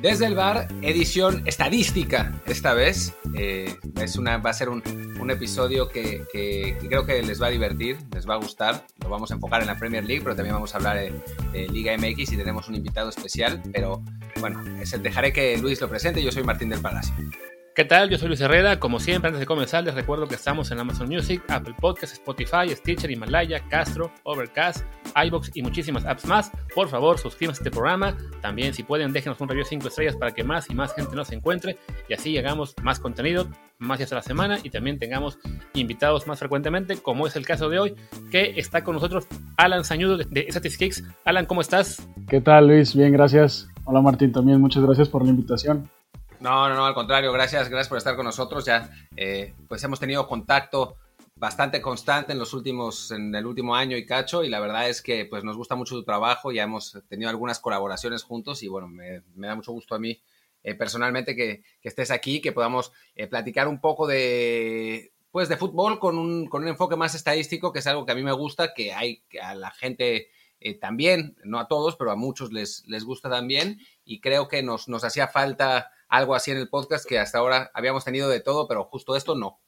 Desde el bar, edición estadística esta vez. Eh, es una, va a ser un, un episodio que, creo que les va a divertir, les va a gustar. Lo vamos a enfocar en la Premier League, pero también vamos a hablar de, de Liga MX y tenemos un invitado especial. Pero bueno, es dejaré que Luis lo presente. Yo soy Martín del Palacio. ¿Qué tal? Yo soy Luis Herrera. Como siempre, antes de comenzar, les recuerdo que estamos en Amazon Music, Apple Podcasts, Spotify, Stitcher, Himalaya, Castro, Overcast, iBox y muchísimas apps más. Por favor, suscríbanse a este programa. También, si pueden, déjenos un review 5 estrellas para que más y más gente nos encuentre y así hagamos más contenido, más días a la semana y también tengamos invitados más frecuentemente, como es el caso de hoy, que está con nosotros Alan Sañudo de Statistics. Alan, ¿cómo estás? ¿Qué tal, Luis? Bien, gracias. Hola, Martín, también muchas gracias por la invitación. No, no, no, al contrario, gracias, gracias por estar con nosotros. Ya, eh, pues hemos tenido contacto bastante constante en los últimos, en el último año y cacho, y la verdad es que pues nos gusta mucho tu trabajo, ya hemos tenido algunas colaboraciones juntos y bueno, me, da mucho gusto a mí eh, personalmente que, estés aquí, que podamos eh, platicar un poco de, pues de fútbol con un, con un enfoque más estadístico, que es algo que a mí me gusta, que hay a la gente también, no a todos, pero a muchos les, les gusta también, y creo que nos, nos hacía falta algo así en el podcast que hasta ahora habíamos tenido de todo, pero justo esto no.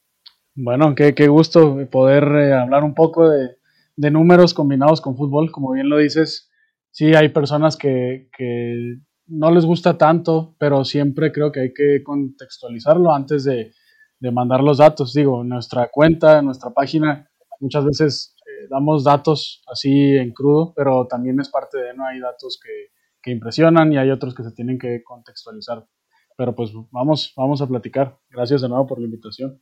Bueno, qué, qué gusto poder eh, hablar un poco de, números combinados con fútbol. Como bien lo dices, sí hay personas que, que, no les gusta tanto, pero siempre creo que hay que contextualizarlo antes de, de mandar los datos. Digo, nuestra cuenta, nuestra página, muchas veces eh, damos datos así en crudo, pero también es parte de, no hay datos que, que impresionan y hay otros que se tienen que contextualizar pero pues vamos, vamos a platicar. Gracias de nuevo por la invitación.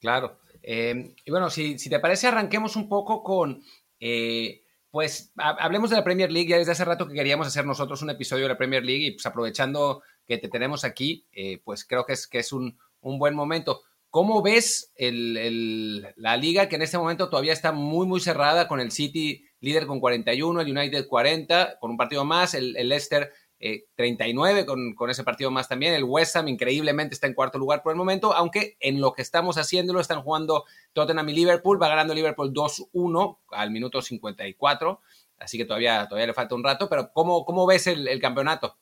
Claro. Eh, y bueno, si, si, te parece, arranquemos un poco con, eh, pues hablemos de la Premier League. Ya desde hace rato que queríamos hacer nosotros un episodio de la Premier League y pues aprovechando que te tenemos aquí, eh, pues creo que es, que es un, un buen momento. ¿Cómo ves el, el, la liga que en este momento todavía está muy, muy cerrada con el City líder con 41, el United 40, con un partido más, el, el Leicester eh, 39 con, con, ese partido más también. El West Ham increíblemente está en cuarto lugar por el momento, aunque en lo que estamos haciéndolo están jugando Tottenham y Liverpool. Va ganando Liverpool 2-1 al minuto 54, así que todavía, todavía le falta un rato. Pero ¿cómo, cómo ves el, campeonato?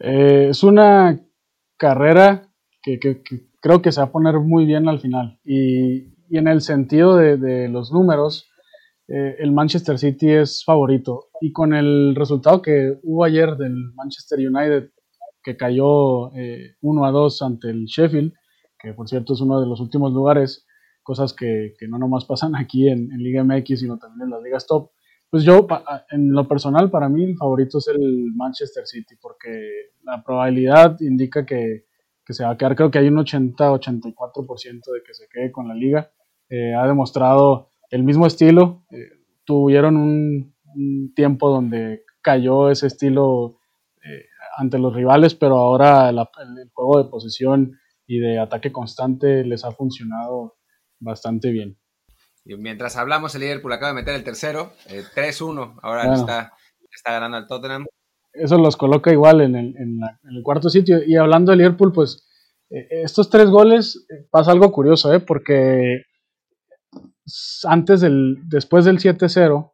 Eh, es una carrera que, creo que se va a poner muy bien al final. Y, y en el sentido de los números, eh, el Manchester City es favorito. Y con el resultado que hubo ayer del Manchester United, que cayó eh, 1 a 2 ante el Sheffield, que por cierto es uno de los últimos lugares, cosas que, que no nomás pasan aquí en, Liga MX, sino también en las ligas top. Pues yo, en lo personal, para mí el favorito es el Manchester City, porque la probabilidad indica que, que se va a quedar, creo que hay un 80-84% de que se quede con la liga. Eh, ha demostrado el mismo estilo. Eh, tuvieron un, un, tiempo donde cayó ese estilo eh, ante los rivales, pero ahora la, el, juego de posesión y de ataque constante les ha funcionado bastante bien. Y mientras hablamos, el Liverpool acaba de meter el tercero, eh, 3-1, ahora bueno, está, está ganando al Tottenham. Eso los coloca igual en el, en, la, en el cuarto sitio. Y hablando de Liverpool, pues eh, estos tres goles pasa algo curioso, ¿eh? porque antes del, después del 7-0,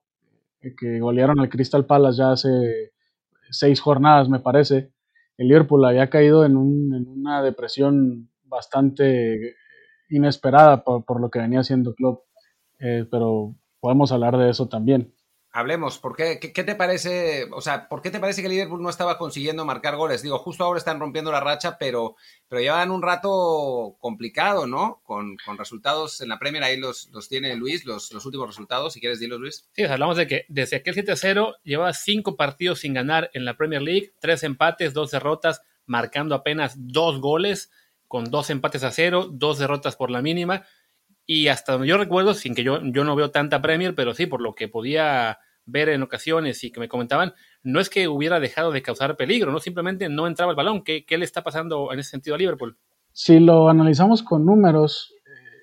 que golearon al Crystal Palace ya hace seis jornadas, me parece, el Liverpool había caído en, un, en una depresión bastante inesperada por, por, lo que venía haciendo Klopp, eh, pero podemos hablar de eso también. Hablemos, ¿por qué, qué, te parece, o sea, por qué te parece que Liverpool no estaba consiguiendo marcar goles? Digo, justo ahora están rompiendo la racha, pero, pero llevan un rato complicado, ¿no? Con, con resultados en la Premier, ahí los, los tiene Luis, los, los, últimos resultados, si quieres dilos, Luis. Sí, hablamos de que desde aquel 7-0 lleva cinco partidos sin ganar en la Premier League, tres empates, dos derrotas, marcando apenas dos goles, con dos empates a cero, dos derrotas por la mínima. Y hasta donde yo recuerdo, sin que yo, yo no veo tanta Premier, pero sí, por lo que podía ver en ocasiones y que me comentaban, no es que hubiera dejado de causar peligro, no simplemente no entraba el balón. ¿Qué, qué le está pasando en ese sentido a Liverpool? Si lo analizamos con números, eh,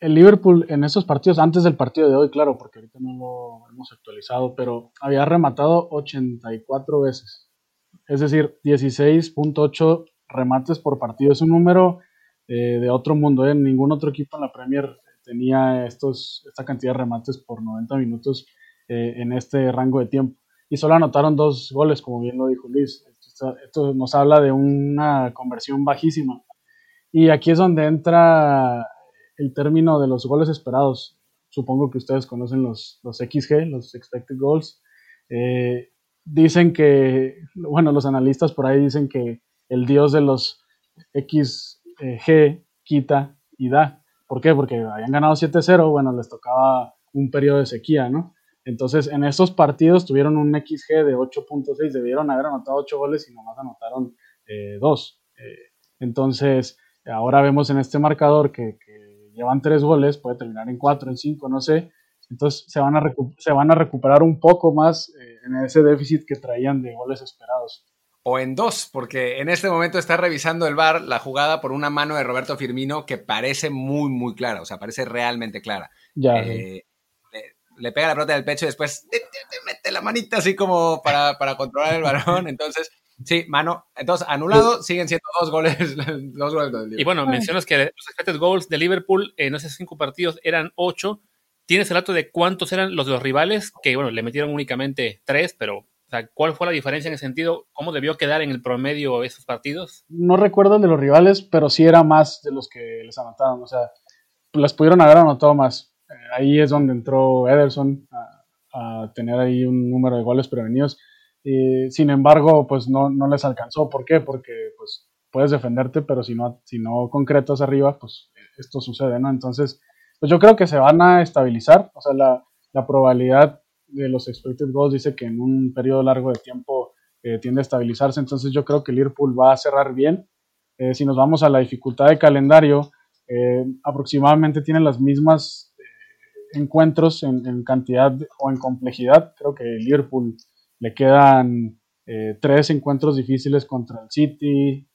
el Liverpool en esos partidos, antes del partido de hoy, claro, porque ahorita no lo hemos actualizado, pero había rematado 84 veces. Es decir, 16.8 remates por partido. Es un número eh, de otro mundo. ¿eh? Ningún otro equipo en la Premier tenía estos, esta cantidad de remates por 90 minutos eh, en este rango de tiempo. Y solo anotaron dos goles, como bien lo dijo Luis. Esto nos habla de una conversión bajísima. Y aquí es donde entra el término de los goles esperados. Supongo que ustedes conocen los, los XG, los expected goals. Eh, dicen que, bueno, los analistas por ahí dicen que el dios de los XG quita y da. ¿Por qué? Porque habían ganado 7-0, bueno, les tocaba un periodo de sequía, ¿no? Entonces, en estos partidos tuvieron un XG de 8.6, debieron haber anotado 8 goles y nomás anotaron 2. Eh, eh, entonces, ahora vemos en este marcador que, llevan 3 goles, puede terminar en 4, en 5, no sé. Entonces, se van a, se van a recuperar un poco más eh, en ese déficit que traían de goles esperados o en dos, porque en este momento está revisando el VAR la jugada por una mano de Roberto Firmino que parece muy, muy clara, o sea, parece realmente clara. Ya. Eh, le, pega la pelota del pecho y después mete la manita así como para, controlar el balón. Entonces, sí, mano. Entonces, anulado, siguen siendo dos goles, dos goles del Y bueno, mencionas que los expected goals de Liverpool en esos cinco partidos eran ocho. ¿Tienes el dato de cuántos eran los de los rivales? Que bueno, le metieron únicamente tres, pero ¿cuál fue la diferencia en ese sentido? ¿Cómo debió quedar en el promedio esos partidos? No recuerdo de los rivales, pero sí era más de los que les anotaron. O sea, las pudieron haber anotado más. Ahí es donde entró Ederson a, tener ahí un número de goles prevenidos. sin embargo, pues no, no les alcanzó. ¿Por qué? Porque pues puedes defenderte, pero si no, si no concretas arriba, pues esto sucede, ¿no? Entonces, pues yo creo que se van a estabilizar. O sea, la, la probabilidad de los expected goals dice que en un periodo largo de tiempo eh, tiende a estabilizarse, entonces yo creo que Liverpool va a cerrar bien. Eh, si nos vamos a la dificultad de calendario, eh, aproximadamente tiene las mismas encuentros en, cantidad o en complejidad. Creo que Liverpool le quedan tres encuentros difíciles contra el City,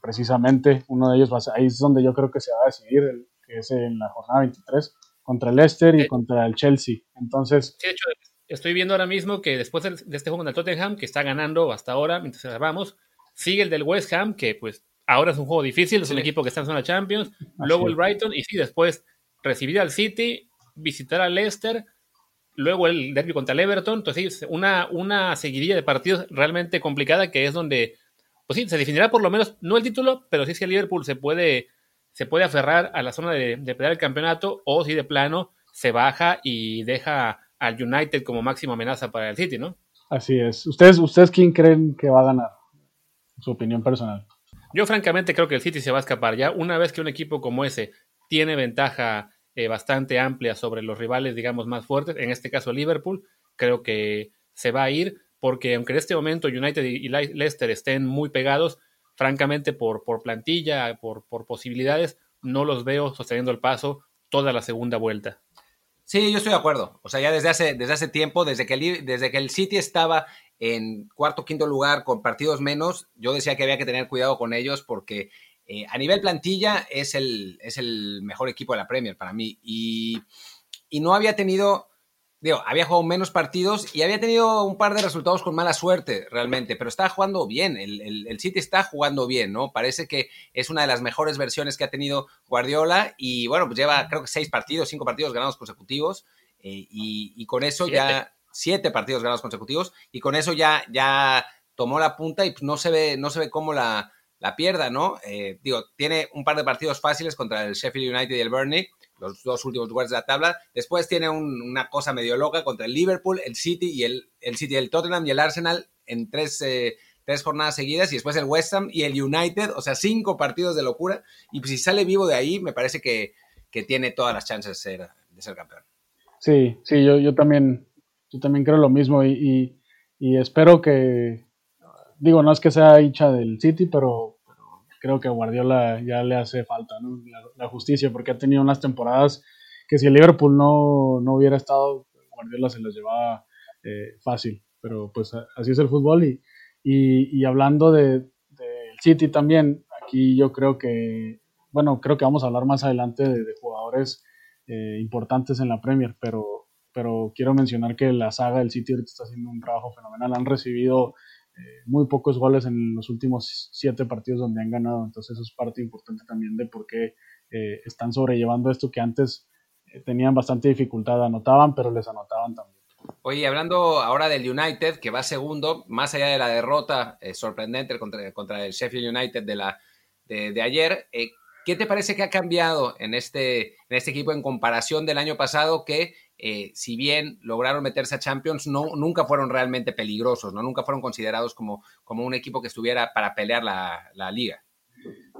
precisamente uno de ellos va ahí es donde yo creo que se va a decidir, que es en la jornada 23 contra el Leicester y contra el Chelsea. Entonces. de hecho, estoy viendo ahora mismo que después de este juego del Tottenham, que está ganando hasta ahora, mientras grabamos, sigue el del West Ham, que pues ahora es un juego difícil, es un equipo que está en zona Champions, luego el Brighton, y sí, después recibir al City, visitar al Leicester, luego el derby contra el Everton, entonces una, una seguidilla de partidos realmente complicada que es donde, pues sí, se definirá por lo menos, no el título, pero sí si el Liverpool se puede se puede aferrar a la zona de, de pelear el campeonato o si de plano se baja y deja al United como máxima amenaza para el City, ¿no? Así es. ¿Ustedes, ¿Ustedes quién creen que va a ganar? Su opinión personal. Yo francamente creo que el City se va a escapar. Ya una vez que un equipo como ese tiene ventaja eh, bastante amplia sobre los rivales, digamos, más fuertes, en este caso Liverpool, creo que se va a ir porque aunque en este momento United y Leicester estén muy pegados, francamente, por, por plantilla, por, por posibilidades, no los veo sosteniendo el paso toda la segunda vuelta. Sí, yo estoy de acuerdo. O sea, ya desde hace, desde hace tiempo, desde que, el, desde que el City estaba en cuarto quinto lugar con partidos menos, yo decía que había que tener cuidado con ellos porque eh, a nivel plantilla es el, es el mejor equipo de la Premier para mí. Y, y no había tenido digo, había jugado menos partidos y había tenido un par de resultados con mala suerte realmente, pero está jugando bien, el, el, City está jugando bien, ¿no? Parece que es una de las mejores versiones que ha tenido Guardiola y bueno, pues lleva creo que seis partidos, cinco partidos ganados consecutivos eh, y, con eso ya siete partidos ganados consecutivos y con eso ya, ya tomó la punta y pues no se ve, no se ve cómo la, la pierda, ¿no? Eh, digo, tiene un par de partidos fáciles contra el Sheffield United y el Burnley, los dos últimos lugares de la tabla. Después tiene una cosa medio loca contra el Liverpool, el City y el, el City, el Tottenham y el Arsenal en tres, eh, tres jornadas seguidas y después el West Ham y el United, o sea, cinco partidos de locura. Y si sale vivo de ahí, me parece que, tiene todas las chances de ser, de ser campeón. Sí, sí, yo, yo también, yo también creo lo mismo y, y espero que, digo, no es que sea hincha del City, pero creo que a Guardiola ya le hace falta la, justicia, porque ha tenido unas temporadas que si el Liverpool no, no hubiera estado, Guardiola se las llevaba eh, fácil, pero pues así es el fútbol y, y, hablando del de City también, aquí yo creo que, bueno, creo que vamos a hablar más adelante de, jugadores eh, importantes en la Premier, pero, pero quiero mencionar que la saga del City está haciendo un trabajo fenomenal, han recibido muy pocos goles en los últimos siete partidos donde han ganado. Entonces eso es parte importante también de por qué eh, están sobrellevando esto que antes eh, tenían bastante dificultad. Anotaban, pero les anotaban también. Oye, hablando ahora del United, que va segundo, más allá de la derrota eh, sorprendente contra, contra, el Sheffield United de, la, de, ayer, eh, ¿qué te parece que ha cambiado en este, en este equipo en comparación del año pasado que, eh, si bien lograron meterse a Champions, no, nunca fueron realmente peligrosos, ¿no? nunca fueron considerados como, como un equipo que estuviera para pelear la, la liga?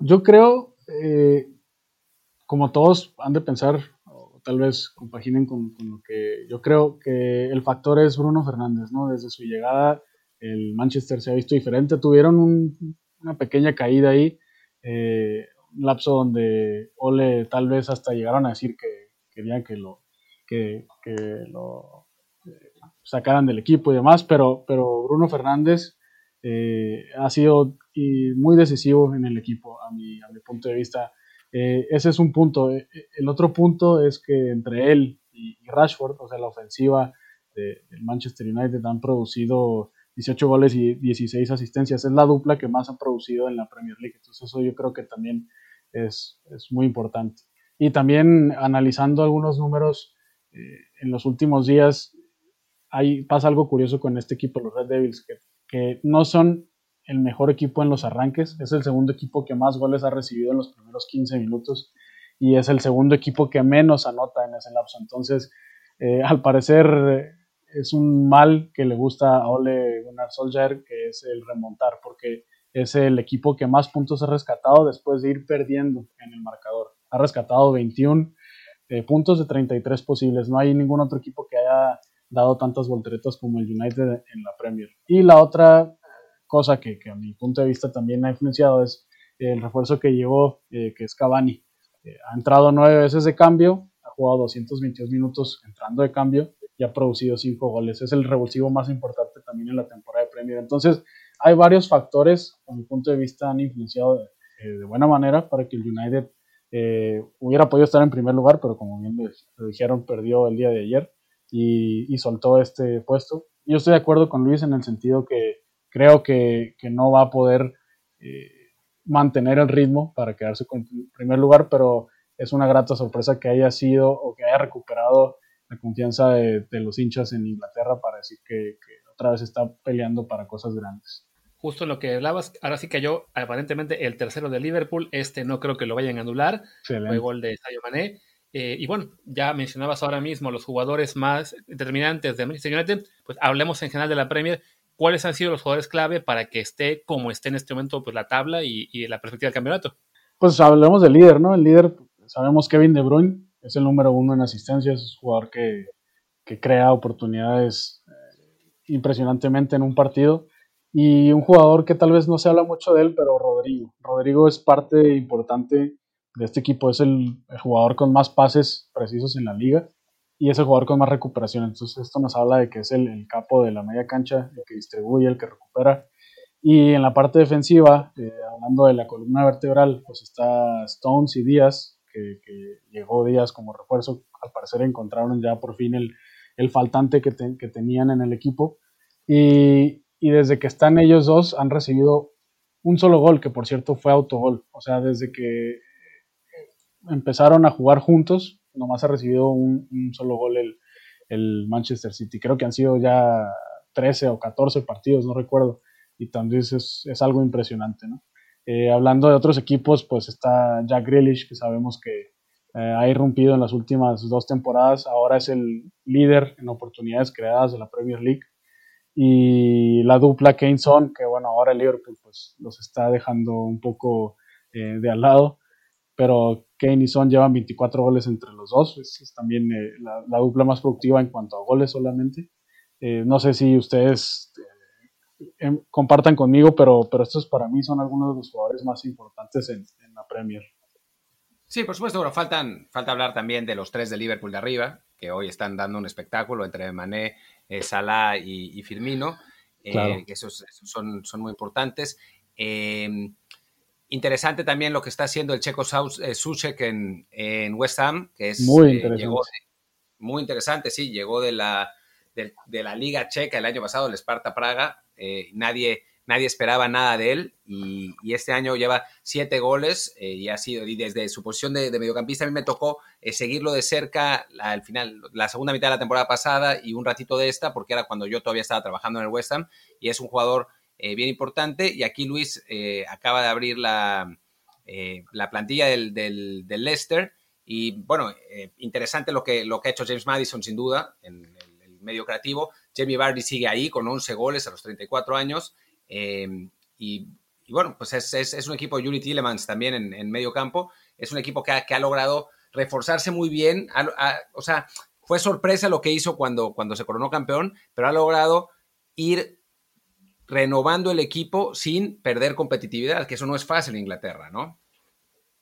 Yo creo, como todos han de pensar, tal vez compaginen con, lo que yo creo que el factor es Bruno Fernández, ¿no? Desde su llegada el Manchester se ha visto diferente, tuvieron una pequeña caída ahí, eh, un lapso donde Ole tal vez hasta llegaron a decir que querían que lo, que, lo eh, sacaran del equipo y demás, pero, pero Bruno Fernández eh, ha sido muy decisivo en el equipo, a mi, a mi punto de vista eh, ese es un punto. El otro punto es que entre él y, Rashford, o sea, la ofensiva del Manchester United han producido 18 goles y 16 asistencias. Es la dupla que más ha producido en la Premier League. Entonces eso yo creo que también es, muy importante. Y también analizando algunos números, en los últimos días hay, pasa algo curioso con este equipo, los Red Devils, que, que no son el mejor equipo en los arranques, es el segundo equipo que más goles ha recibido en los primeros 15 minutos y es el segundo equipo que menos anota en ese lapso. Entonces, eh, al parecer es un mal que le gusta a Ole Gunnar Solskjaer, que es el remontar, porque es el equipo que más puntos ha rescatado después de ir perdiendo en el marcador. Ha rescatado 21 eh, puntos de 33 posibles. No hay ningún otro equipo que haya dado tantas volteretas como el United en la Premier. Y la otra cosa que, a mi punto de vista también ha influenciado es el refuerzo que llevó, eh, que es Cavani. Eh, ha entrado nueve veces de cambio, ha jugado 222 minutos entrando de cambio y ha producido cinco goles. Es el revulsivo más importante también en la temporada de Premier. Entonces, hay varios factores, a mi punto de vista, han influenciado de, eh, buena manera para que el United hubiera podido estar en primer lugar, pero como bien lo dijeron, perdió el día de ayer y, y soltó este puesto. Yo estoy de acuerdo con Luis en el sentido que creo que, no va a poder eh, mantener el ritmo para quedarse con primer lugar, pero es una grata sorpresa que haya sido o que haya recuperado la confianza de, los hinchas en Inglaterra para decir que, otra vez está peleando para cosas grandes. Justo en lo que hablabas, ahora sí cayó aparentemente el tercero de Liverpool, este no creo que lo vayan a anular, fue gol de Sadio Mané. Eh, y bueno, ya mencionabas ahora mismo los jugadores más determinantes de Manchester United, pues hablemos en general de la Premier cuáles han sido los jugadores clave para que esté como esté en este momento pues, la tabla y, la perspectiva del campeonato. Pues hablemos del líder, ¿no? El líder, sabemos Kevin De Bruyne, es el número uno en asistencias, es un jugador que, crea oportunidades eh, impresionantemente en un partido. Y un jugador que tal vez no se habla mucho de él, pero Rodrigo. Rodrigo es parte importante de este equipo, es el jugador con más pases precisos en la liga y es el jugador con más recuperación. Entonces esto nos habla de que es el, capo de la media cancha, el que distribuye, el que recupera. Y en la parte defensiva, eh, hablando de la columna vertebral, pues está Stones y Díaz, que, llegó Díaz como refuerzo. Al parecer encontraron ya por fin el, el faltante que, que, tenían en el equipo. Y, y desde que están ellos dos han recibido un solo gol, que por cierto fue autogol. O sea, desde que empezaron a jugar juntos, nomás ha recibido un, solo gol el, Manchester City. Creo que han sido ya 13 o 14 partidos, no recuerdo. Y también es, es algo impresionante, ¿no? Eh, hablando de otros equipos, pues está Jack Grealish, que sabemos que eh, ha irrumpido en las últimas dos temporadas. Ahora es el líder en oportunidades creadas de la Premier League. Y la dupla Kane Son, que bueno, ahora Liverpool pues, los está dejando un poco eh, de al lado pero Kane y Son llevan 24 goles entre los dos, es, también la, dupla más productiva en cuanto a goles solamente. No sé si ustedes eh, em, compartan conmigo, pero, pero estos para mí son algunos de los jugadores más importantes en, la Premier. Sí, por supuesto, pero faltan, falta hablar también de los tres de Liverpool de arriba, que hoy están dando un espectáculo entre Mané, Salah y, Firmino, que esos, son, son, muy importantes. Interesante también lo que está haciendo el checo eh, Suchek en, en, West Ham, que es muy eh, interesante. muy interesante, sí, llegó de la, de, la Liga Checa el año pasado, el Sparta Praga. Eh, nadie, nadie esperaba nada de él y, este año lleva siete goles eh, y ha sido, y desde su posición de, mediocampista a mí me tocó eh, seguirlo de cerca al final, la segunda mitad de la temporada pasada y un ratito de esta, porque era cuando yo todavía estaba trabajando en el West Ham y es un jugador bien importante y aquí Luis acaba de abrir la, la plantilla del, del, Leicester y bueno, interesante lo que, lo que ha hecho James Madison sin duda en el medio creativo. Jamie Vardy sigue ahí con 11 goles a los 34 años Em, y, bueno, pues es, un equipo, Yuri Tillemans también en, medio campo, es un equipo que ha, logrado reforzarse muy bien. o sea, fue sorpresa lo que hizo cuando, cuando se coronó campeón, pero ha logrado ir renovando el equipo sin perder competitividad, que eso no es fácil en Inglaterra, ¿no?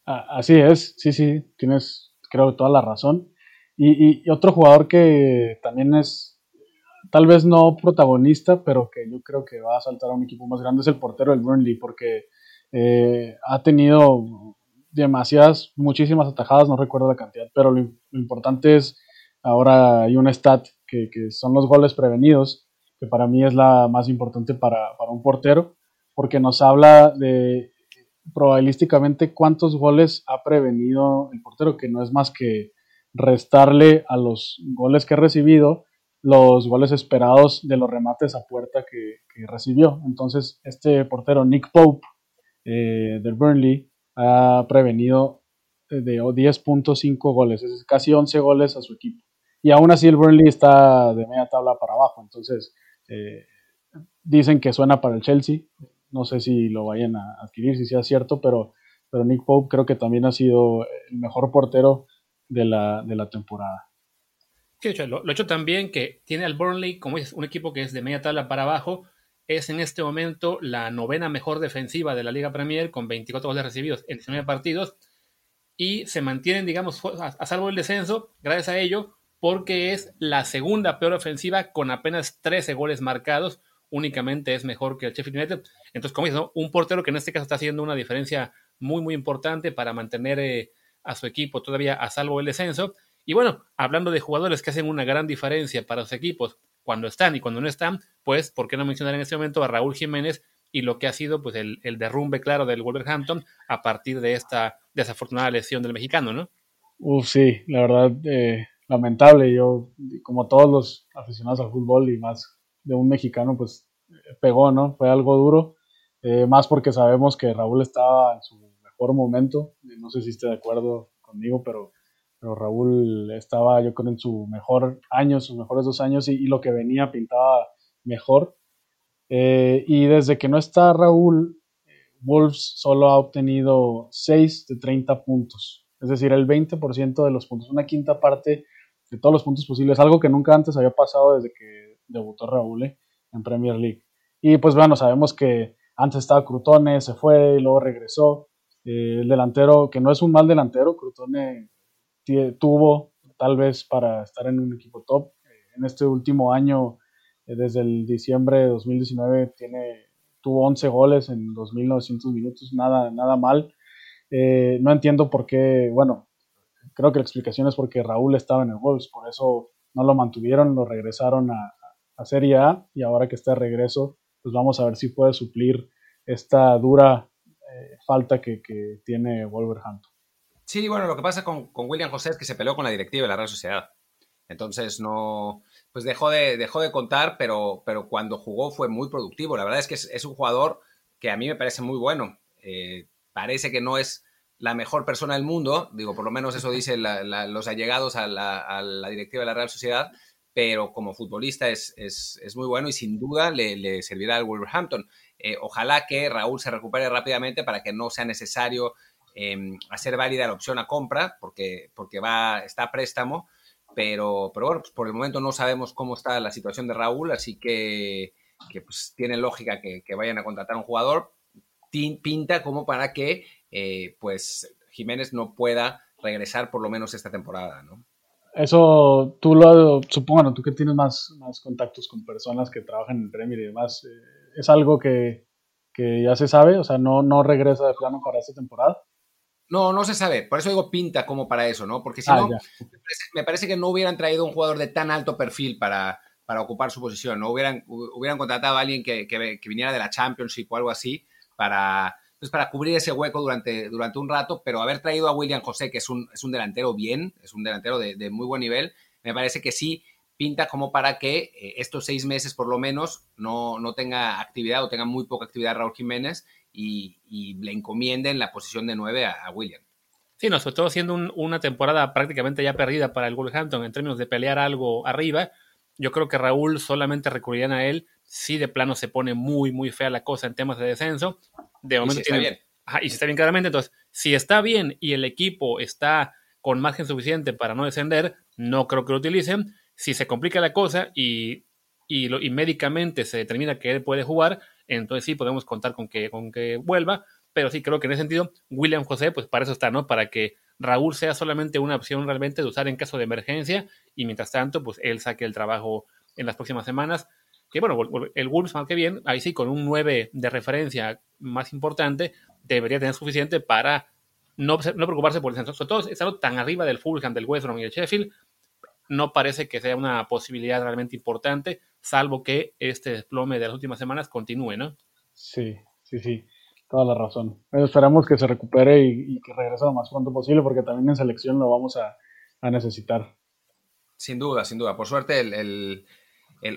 Así es, sí, sí, tienes, creo, toda la razón. y otro jugador que también es tal vez no protagonista, pero que yo creo que va a saltar a un equipo más grande es el portero del Burnley, porque eh, ha tenido demasiadas, muchísimas atajadas, no recuerdo la cantidad, pero lo, importante es, ahora hay un stat que, son los goles prevenidos, que para mí es la más importante para, para un portero, porque nos habla de probabilísticamente cuántos goles ha prevenido el portero, que no es más que restarle a los goles que ha recibido los goles esperados de los remates a puerta que, recibió. Entonces, este portero Nick Pope eh, del Burnley ha prevenido de 10.5 goles, es casi 11 goles a su equipo. Y aún así el Burnley está de media tabla para abajo, entonces eh, dicen que suena para el Chelsea, no sé si lo vayan a adquirir, si sea cierto, pero, pero Nick Pope creo que también ha sido el mejor portero de la, de la temporada. Sí, lo, lo hecho también que tiene al Burnley, como es un equipo que es de media tabla para abajo, es en este momento la novena mejor defensiva de la Liga Premier con 24 goles recibidos en 19 partidos y se mantienen, digamos, a, salvo el descenso, gracias a ello, porque es la segunda peor ofensiva con apenas 13 goles marcados, únicamente es mejor que el Sheffield United. Entonces, como dices, un portero que en este caso está haciendo una diferencia muy, muy importante para mantener eh, a su equipo todavía a salvo el descenso. Y bueno, hablando de jugadores que hacen una gran diferencia para los equipos cuando están y cuando no están, pues, ¿por qué no mencionar en este momento a Raúl Jiménez y lo que ha sido pues el, derrumbe claro del Wolverhampton a partir de esta desafortunada lesión del mexicano, ¿no? Uf, sí, la verdad, eh, lamentable. Yo, como todos los aficionados al fútbol y más de un mexicano, pues pegó, ¿no? Fue algo duro, eh, más porque sabemos que Raúl estaba en su mejor momento. No sé si esté de acuerdo conmigo, pero pero Raúl estaba yo creo en su mejor año, sus mejores dos años y, lo que venía pintaba mejor. Eh, y desde que no está Raúl, Wolves solo ha obtenido 6 de 30 puntos, es decir, el 20% de los puntos, una quinta parte de todos los puntos posibles, algo que nunca antes había pasado desde que debutó Raúl eh, en Premier League. Y pues bueno, sabemos que antes estaba Crutone, se fue y luego regresó. Eh, el delantero, que no es un mal delantero, Crutone tuvo tal vez para estar en un equipo top. Eh, en este último año, eh, desde el diciembre de 2019, tiene, tuvo 11 goles en 2.900 minutos, nada, nada mal. Eh, no entiendo por qué, bueno, creo que la explicación es porque Raúl estaba en el Wolves, por eso no lo mantuvieron, lo regresaron a, a Serie A y ahora que está de regreso, pues vamos a ver si puede suplir esta dura falta que, que tiene Wolverhampton. Sí, bueno, lo que pasa con, William José es que se peleó con la directiva de la Real Sociedad. Entonces no, pues dejó de, dejó de contar, pero, pero cuando jugó fue muy productivo. La verdad es que es, un jugador que a mí me parece muy bueno. Eh, parece que no es la mejor persona del mundo, digo, por lo menos eso dicen los allegados a la, directiva de la Real Sociedad, pero como futbolista es, muy bueno y sin duda le, servirá al Wolverhampton. Eh, ojalá que Raúl se recupere rápidamente para que no sea necesario Em, hacer válida la opción a compra porque, porque va, está a préstamo, pero, pero bueno, pues por el momento no sabemos cómo está la situación de Raúl, así que, pues tiene lógica que, vayan a contratar a un jugador. Pinta como para que eh, pues Jiménez no pueda regresar por lo menos esta temporada, ¿no? Eso tú lo supongo, tú que tienes más, más contactos con personas que trabajan en Premier y demás, eh, ¿es algo que, que, ya se sabe? O sea, no, no regresa de plano para esta temporada. No, no se sabe. Por eso digo pinta como para eso, ¿no? Porque si ah, no, me parece, que no hubieran traído un jugador de tan alto perfil para, para ocupar su posición, ¿no? Hubieran, hubieran contratado a alguien que, que, viniera de la Championship o algo así para, pues para cubrir ese hueco durante, durante un rato, pero haber traído a William José, que es un, es un delantero bien, es un delantero de, de muy buen nivel, me parece que sí pinta como para que eh, estos seis meses por lo menos no, no, tenga actividad o tenga muy poca actividad Raúl Jiménez y, le encomienden la posición de nueve a, William. Sí, no, sobre todo siendo una temporada prácticamente ya perdida para el Wolverhampton en términos de pelear algo arriba, yo creo que Raúl solamente recurrirían a él si de plano se pone muy, muy fea la cosa en temas de descenso. De momento y si está bien. y si está bien claramente, entonces, si está bien y el equipo está con margen suficiente para no descender, no creo que lo utilicen si se complica la cosa y, y, médicamente se determina que él puede jugar, entonces sí podemos contar con que, con que vuelva. Pero sí creo que en ese sentido, William José, pues para eso está, ¿no? Para que Raúl sea solamente una opción realmente de usar en caso de emergencia y mientras tanto, pues él saque el trabajo en las próximas semanas. Que bueno, el Wolves, que bien, ahí sí, con un 9 de referencia más importante, debería tener suficiente para no, no preocuparse por el centro. Sobre todo estando tan arriba del Fulham, del West Brom y del Sheffield, no parece que sea una posibilidad realmente importante, salvo que este desplome de las últimas semanas continúe, ¿no? Sí, sí, sí, toda la razón. esperamos que se recupere y, que regrese lo más pronto posible, porque también en selección lo vamos a, necesitar. Sin duda, sin duda. Por suerte, el,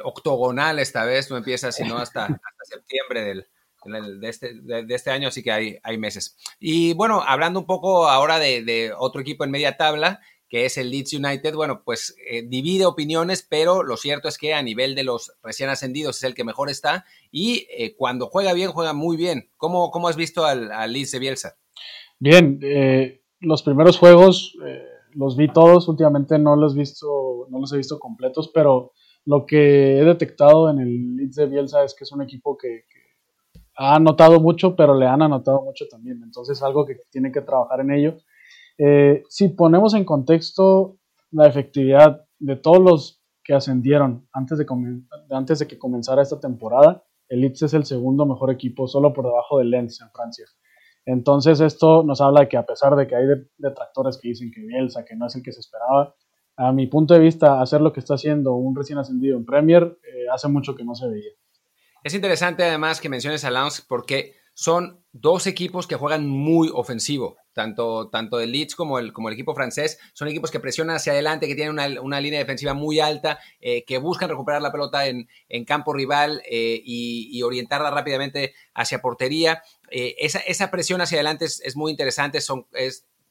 octogonal esta vez no empieza sino hasta, hasta septiembre del, de, este, de, este, año, así que hay, hay meses. Y bueno, hablando un poco ahora de, de otro equipo en media tabla, que es el Leeds United, bueno, pues eh, divide opiniones, pero lo cierto es que a nivel de los recién ascendidos es el que mejor está y eh, cuando juega bien, juega muy bien. ¿Cómo, cómo has visto al, Leeds de Bielsa? Bien, eh, los primeros juegos los vi todos, últimamente no los, visto, no los he visto completos, pero lo que he detectado en el Leeds de Bielsa es que es un equipo que, que ha anotado mucho, pero le han anotado mucho también, entonces algo que tiene que trabajar en ello eh, si ponemos en contexto la efectividad de todos los que ascendieron antes de, que comenzara esta temporada, el Leeds es el segundo mejor equipo solo por debajo del Lens en Francia. Entonces esto nos habla de que a pesar de que hay detractores que dicen que Bielsa, que no es el que se esperaba, a mi punto de vista, hacer lo que está haciendo un recién ascendido en Premier eh, hace mucho que no se veía. Es interesante además que menciones a Lance porque son dos equipos que juegan muy ofensivo, tanto, tanto el Leeds como el, como el equipo francés. Son equipos que presionan hacia adelante, que tienen una, línea defensiva muy alta, eh, que buscan recuperar la pelota en, campo rival eh, y, orientarla rápidamente hacia portería. Eh, esa, presión hacia adelante es, muy interesante, son,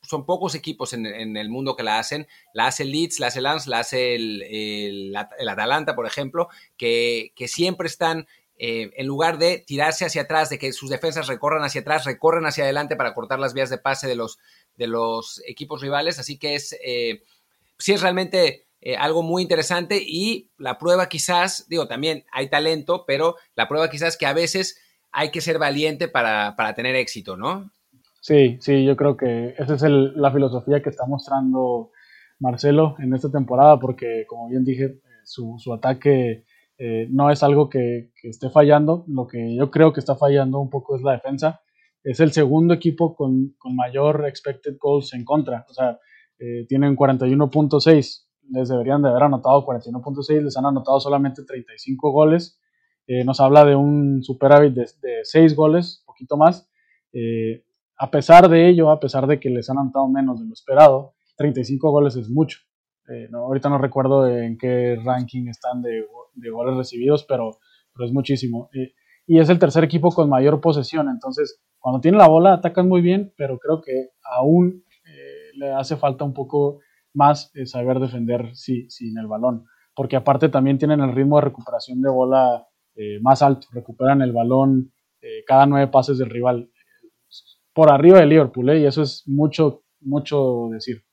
son pocos equipos en, el mundo que la hacen. La hace el Leeds, la hace el Lens, la hace el, Atalanta, por ejemplo, que, que siempre están eh, en lugar de tirarse hacia atrás, de que sus defensas recorran hacia atrás, recorren hacia adelante para cortar las vías de pase de los, de los equipos rivales. Así que es, eh, sí es realmente eh, algo muy interesante y la prueba quizás, digo, también hay talento, pero la prueba quizás que a veces hay que ser valiente para, tener éxito, ¿no? Sí, sí, yo creo que esa es la filosofía que está mostrando Marcelo en esta temporada, porque como bien dije, su, su ataque eh, no es algo que, esté fallando. Lo que yo creo que está fallando un poco es la defensa. Es el segundo equipo con, mayor expected goals en contra. O sea, eh, tienen 41.6. Les deberían de haber anotado 41.6. Les han anotado solamente 35 goles. Eh, nos habla de un superávit de, de 6 goles, poquito más. a pesar de ello, a pesar de que les han anotado menos de lo esperado, 35 goles es mucho. Ahorita no recuerdo en qué ranking están de, goles recibidos, pero, es muchísimo. y es el tercer equipo con mayor posesión, entonces cuando tiene la bola atacan muy bien, pero creo que aún eh, le hace falta un poco más eh, saber defender sí, sin el balón, porque aparte también tienen el ritmo de recuperación de bola eh, más alto, recuperan el balón cada nueve pases del rival por arriba de Liverpool, y eso es mucho, mucho decir.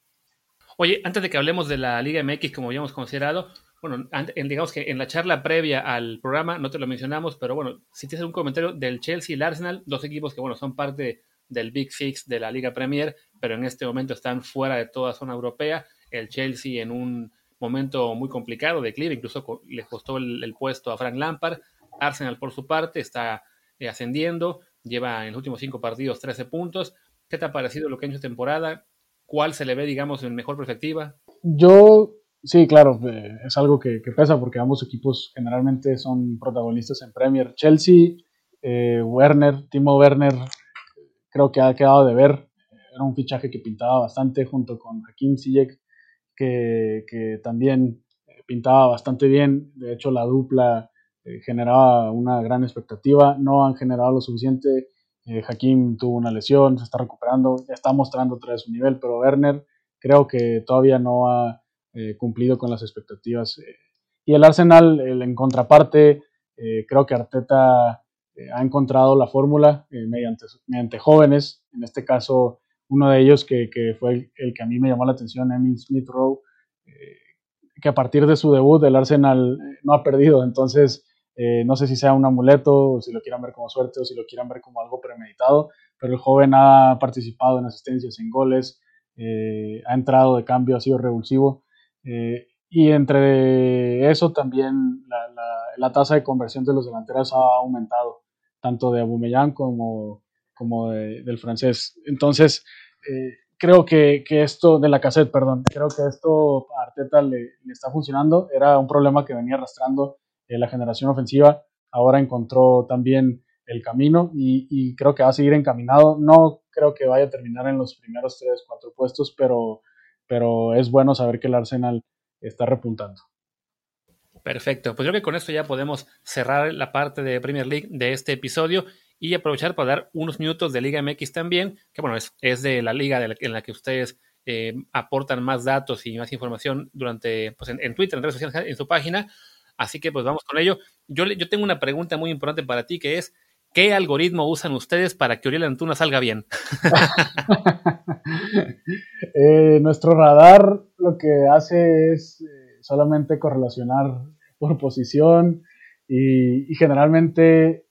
Oye, antes de que hablemos de la Liga MX, como habíamos considerado, bueno, digamos que en la charla previa al programa no te lo mencionamos, pero bueno, si tienes un comentario del Chelsea y el Arsenal, dos equipos que bueno, son parte del Big Six de la Liga Premier, pero en este momento están fuera de toda zona europea. El Chelsea en un momento muy complicado de declive, incluso le costó el, puesto a Frank Lampard. Arsenal por su parte está eh, ascendiendo, lleva en los últimos cinco partidos 13 puntos. ¿Qué te ha parecido lo que ha hecho temporada? ¿Cuál se le ve, digamos, en mejor perspectiva? Yo Sí, claro, eh, es algo que, pesa porque ambos equipos generalmente son protagonistas en Premier. Chelsea, eh, Werner, Timo Werner, creo que ha quedado de ver. Era un fichaje que pintaba bastante junto con Hakim Ziyech, que, que también pintaba bastante bien. De hecho, la dupla generaba una gran expectativa. No han generado lo suficiente. Hakim tuvo una lesión, se está recuperando, ya está mostrando otra vez su nivel, pero Werner creo que todavía no ha eh, cumplido con las expectativas. Eh. y el Arsenal, en contraparte, eh, creo que Arteta ha encontrado la fórmula mediante, mediante jóvenes, en este caso uno de ellos que, que fue el, que a mí me llamó la atención, Emil Smith Rowe, que a partir de su debut el Arsenal no ha perdido, entonces no sé si sea un amuleto, si lo quieran ver como suerte, o si lo quieran ver como algo premeditado, pero el joven ha participado en asistencias, en goles, ha entrado de cambio, ha sido revulsivo. Eh, y entre eso también la, tasa de conversión de los delanteros ha aumentado, tanto de Aubameyang como, como del francés. Entonces, eh, creo que, que, esto, de la cassette, perdón, creo que esto a Arteta le, está funcionando. Era un problema que venía arrastrando eh, la generación ofensiva. Ahora encontró también el camino y, creo que va a seguir encaminado. No creo que vaya a terminar en los primeros tres, cuatro puestos, pero pero es bueno saber que el Arsenal está repuntando. Perfecto, pues creo que con esto ya podemos cerrar la parte de Premier League de este episodio y aprovechar para dar unos minutos de Liga MX también, que bueno, es, es de la liga en la que ustedes eh, aportan más datos y más información durante, pues en, Twitter, en redes sociales, en su página. Así que pues vamos con ello. Yo, yo tengo una pregunta muy importante para ti que es, ¿Qué algoritmo usan ustedes para que Uriel Antuna salga bien? Eh, nuestro radar lo que hace es eh, solamente correlacionar por posición y, generalmente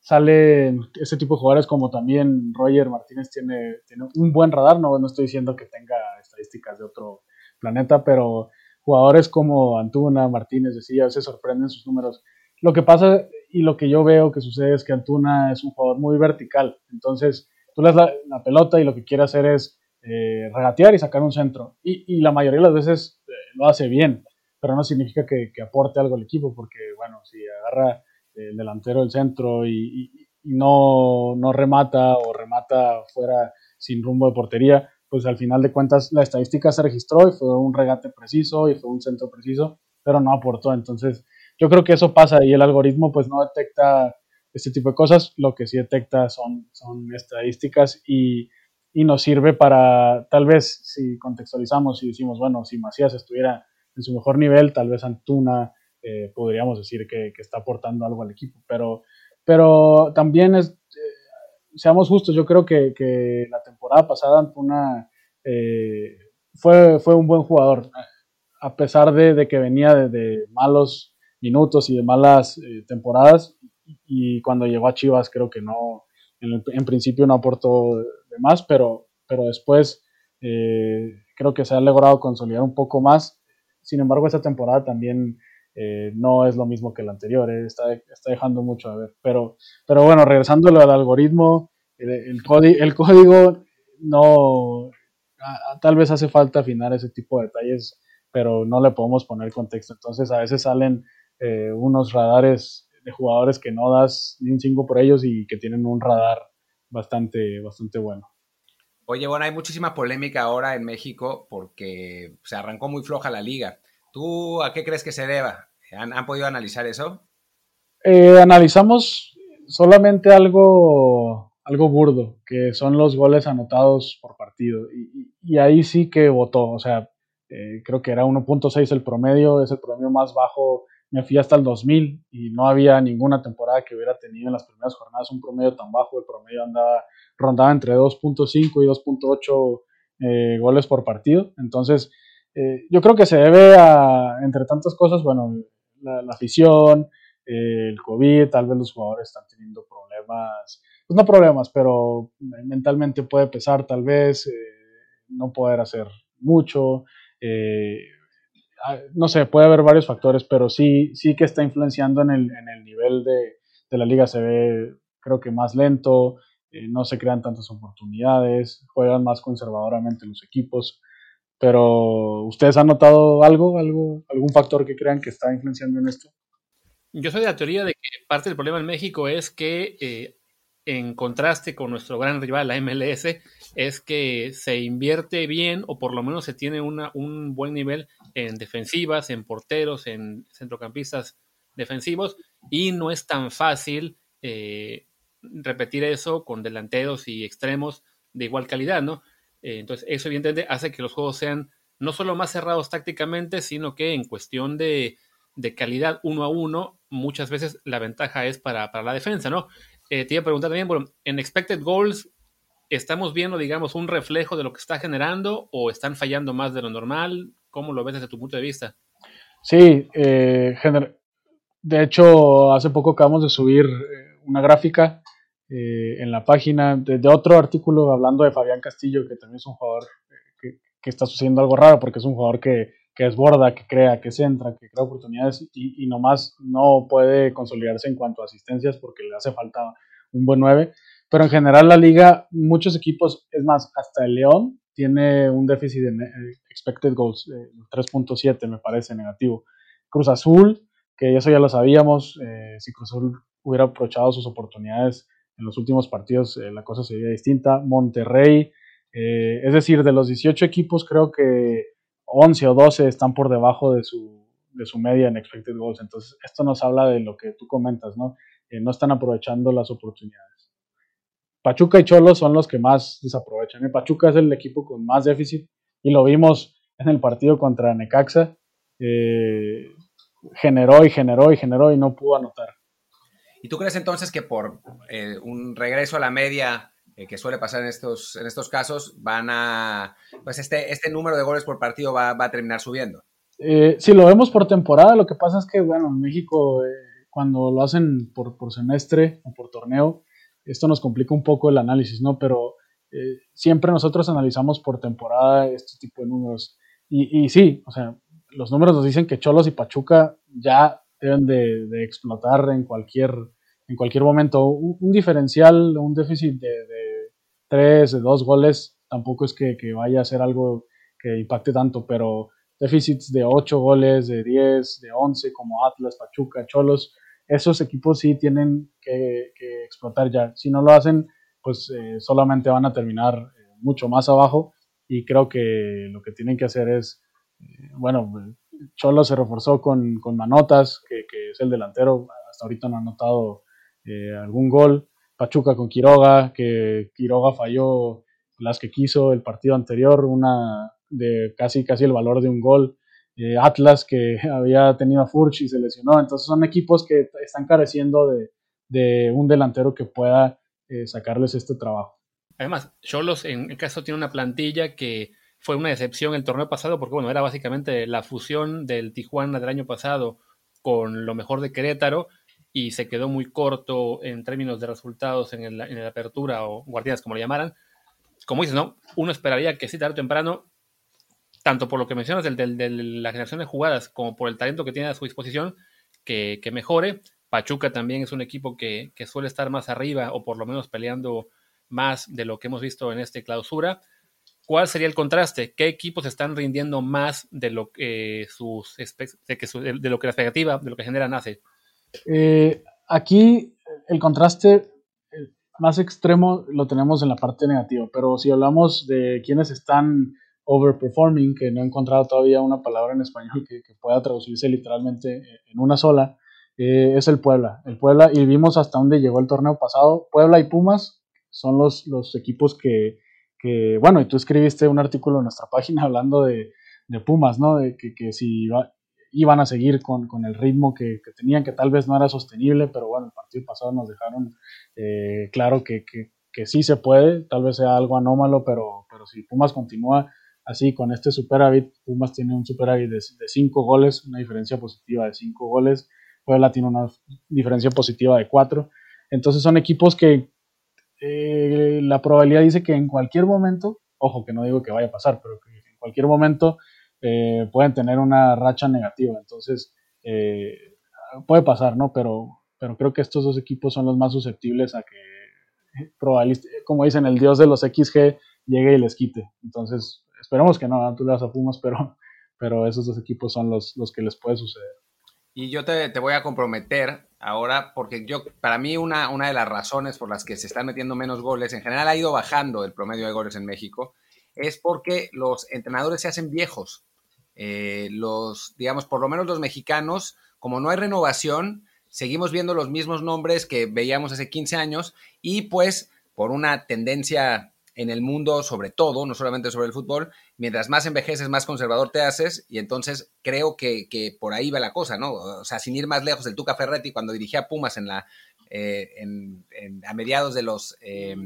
salen ese tipo de jugadores como también Roger Martínez tiene, tiene un buen radar, no, no estoy diciendo que tenga estadísticas de otro planeta, pero jugadores como Antuna, Martínez, decía, se sorprenden sus números. Lo que pasa y lo que yo veo que sucede es que Antuna es un jugador muy vertical. Entonces, tú le das la, pelota y lo que quiere hacer es eh, regatear y sacar un centro. Y, la mayoría de las veces eh, lo hace bien, pero no significa que, aporte algo al equipo, porque, bueno, si agarra el delantero el centro y, no, no, remata o remata fuera sin rumbo de portería, pues al final de cuentas la estadística se registró y fue un regate preciso y fue un centro preciso, pero no aportó. Entonces, yo creo que eso pasa y el algoritmo pues no detecta este tipo de cosas, lo que sí detecta son, son estadísticas y, y nos sirve para, tal vez si contextualizamos y decimos, bueno, si Macías estuviera en su mejor nivel, tal vez Antuna eh, podríamos decir que, que, está aportando algo al equipo, pero, pero también es, seamos justos, yo creo que, que la temporada pasada eh, fue, fue un buen jugador, a pesar de, que venía de, malos minutos y de malas eh, temporadas. Y cuando llegó a Chivas creo que no, en, principio no aportó de más, pero, pero después eh, creo que se ha logrado consolidar un poco más. Sin embargo, esta temporada también eh, no es lo mismo que la anterior, está, está, dejando mucho a ver. Pero, pero bueno, regresando al algoritmo, el, el, código no, tal vez hace falta afinar ese tipo de detalles, pero no le podemos poner contexto. Entonces a veces salen eh, unos radares de jugadores que no das ni un 5 por ellos y que tienen un radar bastante, bastante bueno. Oye, bueno, hay muchísima polémica ahora en México porque se arrancó muy floja la liga. ¿Tú a qué crees que se deba? ¿Han, podido analizar eso? Eh, analizamos solamente algo, algo burdo, que son los goles anotados por partido. Y, ahí sí que votó, o sea, eh, creo que era 1.6 el promedio, es el promedio más bajo me fui hasta el 2000 y no había ninguna temporada que hubiera tenido en las primeras jornadas un promedio tan bajo. El promedio andaba, rondaba entre 2.5 y 2.8 eh, goles por partido. Entonces, eh, yo creo que se debe a, entre tantas cosas, bueno, la, afición, eh, el COVID, tal vez los jugadores están teniendo problemas, pues no problemas, pero mentalmente puede pesar tal vez, no poder hacer mucho. Ah, no sé, puede haber varios factores, pero sí, sí que está influenciando en el, en el nivel de, de, la liga. Se ve, creo que más lento, eh, no se crean tantas oportunidades, juegan más conservadoramente los equipos. Pero ¿ustedes han notado algo, algo, algún factor que crean que está influenciando en esto? Yo soy de la teoría de que parte del problema en México es que, eh, en contraste con nuestro gran rival, la MLS, es que se invierte bien o por lo menos se tiene una, un buen nivel en defensivas, en porteros, en centrocampistas defensivos y no es tan fácil eh, repetir eso con delanteros y extremos de igual calidad, ¿no? Eh, entonces eso evidentemente hace que los juegos sean no solo más cerrados tácticamente, sino que en cuestión de, de calidad uno a uno, muchas veces la ventaja es para, para la defensa, ¿no? Eh, te iba a preguntar también, bueno, en expected goals, ¿estamos viendo, digamos, un reflejo de lo que está generando o están fallando más de lo normal? ¿Cómo lo ves desde tu punto de vista? Sí, eh, de hecho, hace poco acabamos de subir eh, una gráfica eh, en la página de, otro artículo hablando de Fabián Castillo, que también es un jugador que, que está sucediendo algo raro porque es un jugador que que desborda, que crea, que centra, que crea oportunidades y, y nomás no puede consolidarse en cuanto a asistencias porque le hace falta un buen 9. Pero en general la liga, muchos equipos, es más, hasta el León tiene un déficit de eh, expected goals, 3.7 eh, me parece negativo. Cruz Azul, que eso ya lo sabíamos, eh, si Cruz Azul hubiera aprovechado sus oportunidades en los últimos partidos, la cosa sería distinta. Monterrey, es decir, de los 18 equipos creo que 11 o 12 están por debajo de su, de su media en expected goals. Entonces, esto nos habla de lo que tú comentas, ¿no? no están aprovechando las oportunidades. Pachuca y Cholos son los que más desaprovechan. ¿eh? Pachuca es el equipo con más déficit y lo vimos en el partido contra Necaxa. Eh, generó y generó y generó y no pudo anotar. ¿Y tú crees entonces que por eh, un regreso a la media eh, que suele pasar en estos, en estos casos, van a, pues este, este número de goles por partido va, va a terminar subiendo. Eh, si lo vemos por temporada, lo que pasa es que, bueno, en México, eh, cuando lo hacen por, por, semestre o por torneo, esto nos complica un poco el análisis, ¿no? Pero eh, siempre nosotros analizamos por temporada este tipo de números. Y, y, sí, o sea, los números nos dicen que Cholos y Pachuca ya deben de, de explotar en cualquier en cualquier momento. Un, diferencial, un déficit de, tres, de dos goles, tampoco es que, vaya a ser algo que impacte tanto, pero déficits de ocho goles, de diez, de once, como Atlas, Pachuca, Cholos, esos equipos sí tienen que, explotar ya. Si no lo hacen, pues eh, solamente van a terminar eh, mucho más abajo y creo que lo que tienen que hacer es, eh, bueno, Cholos se reforzó con, Manotas, que, que, es el delantero, hasta ahorita no ha anotado eh, algún gol. Pachuca con Quiroga, que Quiroga falló las que quiso el partido anterior, una de casi, casi el valor de un gol. Eh, Atlas, que había tenido a Furch y se lesionó. Entonces son equipos que están careciendo de, un delantero que pueda eh, sacarles este trabajo. Además, Cholos en el caso tiene una plantilla que fue una decepción el torneo pasado porque bueno, era básicamente la fusión del Tijuana del año pasado con lo mejor de Querétaro y se quedó muy corto en términos de resultados en, el, en la apertura o guardianes, como lo llamaran. Como dices, ¿no? Uno esperaría que sí, tarde o temprano, tanto por lo que mencionas del, de la generación de jugadas como por el talento que tiene a su disposición, que, que mejore. Pachuca también es un equipo que, que, suele estar más arriba o por lo menos peleando más de lo que hemos visto en este clausura. ¿Cuál sería el contraste? ¿Qué equipos están rindiendo más de lo que sus de, que de lo que la expectativa, de lo que generan hace? Eh, aquí el contraste más extremo lo tenemos en la parte negativa, pero si hablamos de quienes están overperforming, que no he encontrado todavía una palabra en español que, pueda traducirse literalmente en una sola, eh, es el Puebla. El Puebla, y vimos hasta dónde llegó el torneo pasado. Puebla y Pumas son los, los equipos que, que, bueno, y tú escribiste un artículo en nuestra página hablando de, Pumas, ¿no? De que, si iban a seguir con, el ritmo que, tenían, que tal vez no era sostenible, pero bueno, el partido pasado nos dejaron eh, claro que, sí se puede, tal vez sea algo anómalo, pero, si Pumas continúa así con este superávit, Pumas tiene un superávit de 5 goles, una diferencia positiva de 5 goles, Puebla tiene una diferencia positiva de 4, entonces son equipos que eh, la probabilidad dice que en cualquier momento, ojo que no digo que vaya a pasar, pero que en cualquier momento eh, pueden tener una racha negativa. Entonces, eh, puede pasar, ¿no? Pero, pero creo que estos dos equipos son los más susceptibles a que, como dicen, el dios de los XG llegue y les quite. Entonces, esperemos que no, tú le das a Pumas, pero, pero esos dos equipos son los, los que les puede suceder. Y yo te, te, voy a comprometer ahora, porque yo, para mí, una, una de las razones por las que se están metiendo menos goles, en general ha ido bajando el promedio de goles en México, es porque los entrenadores se hacen viejos. Eh, los, digamos, por lo menos los mexicanos, como no hay renovación, seguimos viendo los mismos nombres que veíamos hace 15 años y pues por una tendencia en el mundo sobre todo, no solamente sobre el fútbol, mientras más envejeces, más conservador te haces, y entonces creo que, por ahí va la cosa, ¿no? O sea, sin ir más lejos, el Tuca Ferretti cuando dirigía Pumas en la, eh, a mediados de los, eh,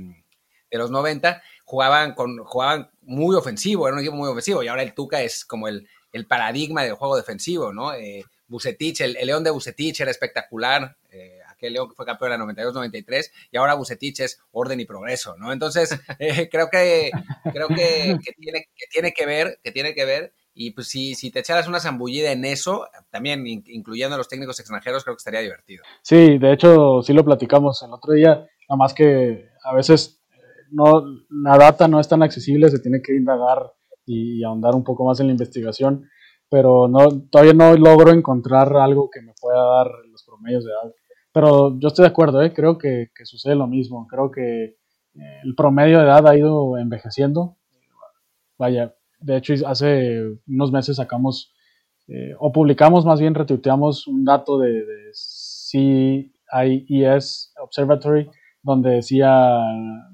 de los 90, jugaban, con, jugaban muy ofensivo, era un equipo muy ofensivo, y ahora el Tuca es como el, el paradigma del juego defensivo, ¿no? Eh, el, León de Bucetich era espectacular, eh, aquel León que fue campeón en la 92-93, y ahora Bucetich es orden y progreso, ¿no? Entonces, eh, creo que, creo que, tiene, que tiene que ver, que tiene que ver, y pues si, si te echaras una zambullida en eso, también incluyendo a los técnicos extranjeros, creo que estaría divertido. Sí, de hecho, sí lo platicamos el otro día, nada más que a veces no, la data no es tan accesible, se tiene que indagar y ahondar un poco más en la investigación, pero no, todavía no logro encontrar algo que me pueda dar los promedios de edad. Pero yo estoy de acuerdo, ¿eh? creo que, sucede lo mismo, creo que eh, el promedio de edad ha ido envejeciendo. Vaya, de hecho hace unos meses sacamos, eh, o publicamos más bien, retuiteamos un dato de, de CIES Observatory, donde decía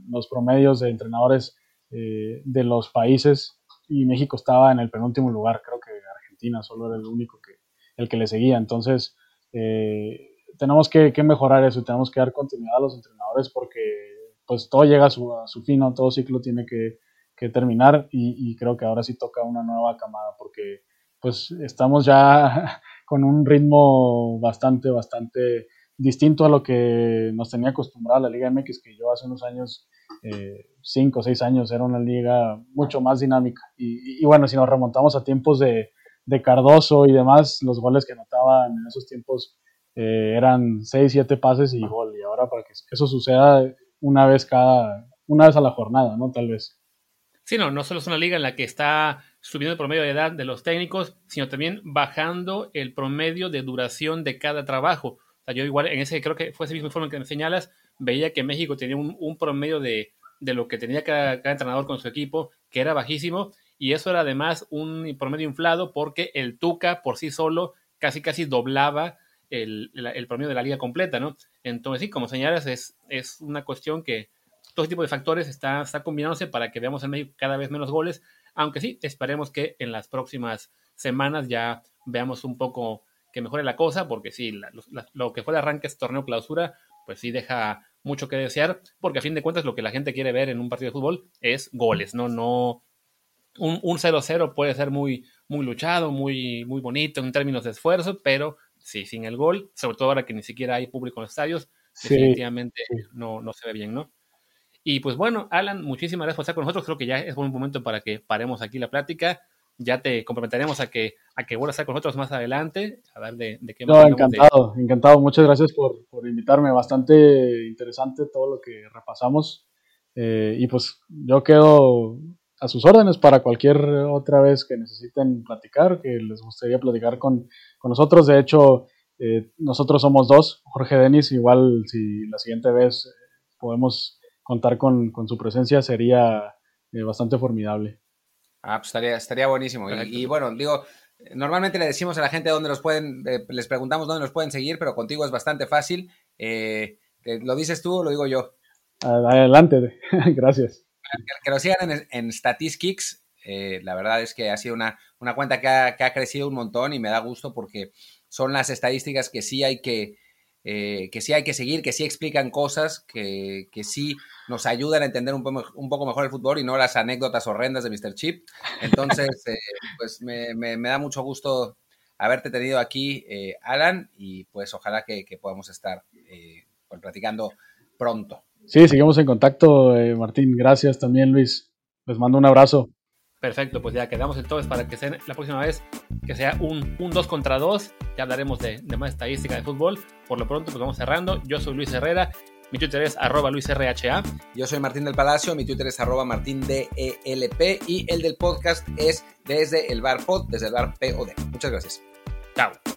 los promedios de entrenadores de los países y México estaba en el penúltimo lugar, creo que Argentina solo era el único que, el que le seguía. Entonces, eh, tenemos que, mejorar eso y tenemos que dar continuidad a los entrenadores porque pues todo llega a su, a su fin, todo ciclo tiene que, terminar y, creo que ahora sí toca una nueva camada porque pues estamos ya con un ritmo bastante, bastante distinto a lo que nos tenía acostumbrada la Liga MX, que yo hace unos años eh, cinco o seis años, era una liga mucho más dinámica. Y, bueno, si nos remontamos a tiempos de, Cardoso y demás, los goles que anotaban en esos tiempos eh, eran seis, siete pases y gol. Y ahora para que eso suceda una vez cada, una vez a la jornada, ¿no? Tal vez. Sí, no, no solo es una liga en la que está subiendo el promedio de edad de los técnicos, sino también bajando el promedio de duración de cada trabajo. O sea, yo igual en ese, creo que fue ese mismo informe que me señalas, veía que México tenía un, promedio de, lo que tenía cada, entrenador con su equipo, que era bajísimo, y eso era además un promedio inflado porque el Tuca por sí solo casi casi doblaba el, promedio de la liga completa, ¿no? Entonces, sí, como señalas, es, es una cuestión que todo tipo de factores está, está combinándose para que veamos en México cada vez menos goles, aunque sí, esperemos que en las próximas semanas ya veamos un poco que mejore la cosa, porque sí, lo que fue el arranque este torneo clausura, pues sí deja mucho que desear, porque a fin de cuentas lo que la gente quiere ver en un partido de fútbol es goles, no, no, un 0-0 puede ser muy, muy luchado, muy, muy bonito en términos de esfuerzo, pero sí, sin el gol, sobre todo ahora que ni siquiera hay público en los estadios, definitivamente No, no se ve bien, ¿no? Y pues bueno, Alan, muchísimas gracias por estar con nosotros. Creo que ya es buen momento para que paremos aquí la plática ya te comprometeremos a que, a que vuelvas a estar con nosotros más adelante, a ver de, de qué No, encantado, encantado. Muchas gracias por, por, invitarme. Bastante interesante todo lo que repasamos. Eh, y pues yo quedo a sus órdenes para cualquier otra vez que necesiten platicar, que les gustaría platicar con, con nosotros. De hecho, eh, nosotros somos dos. Jorge Denis, igual si la siguiente vez podemos contar con, con su presencia, sería eh, bastante formidable. Ah, pues estaría, estaría buenísimo. Y, bueno, digo, normalmente le decimos a la gente dónde los pueden, eh, les preguntamos dónde los pueden seguir, pero contigo es bastante fácil. Eh, ¿Lo dices tú o lo digo yo? Adelante, gracias. Que, lo sigan en, en Statistics. Eh, la verdad es que ha sido una, una cuenta que ha, que ha, crecido un montón y me da gusto porque son las estadísticas que sí hay que, eh, que sí hay que seguir, que sí explican cosas, que, que sí nos ayudan a entender un, poco, un poco mejor el fútbol y no las anécdotas horrendas de Mr. Chip. Entonces, eh, pues me, me, da mucho gusto haberte tenido aquí, eh, Alan, y pues ojalá que, que podamos estar pues, platicando pronto. Sí, seguimos en contacto, Martín. Gracias también, Luis. Les mando un abrazo. Perfecto, pues ya quedamos entonces para que sea la próxima vez que sea un, un 2 contra 2. Ya hablaremos de, de, más estadística de fútbol. Por lo pronto, pues vamos cerrando. Yo soy Luis Herrera Mi Twitter es arroba luisrha. Yo soy Martín del Palacio, mi Twitter es arroba martindelp y el del podcast es desde el bar pod, desde el bar POD. Muchas gracias. Chao.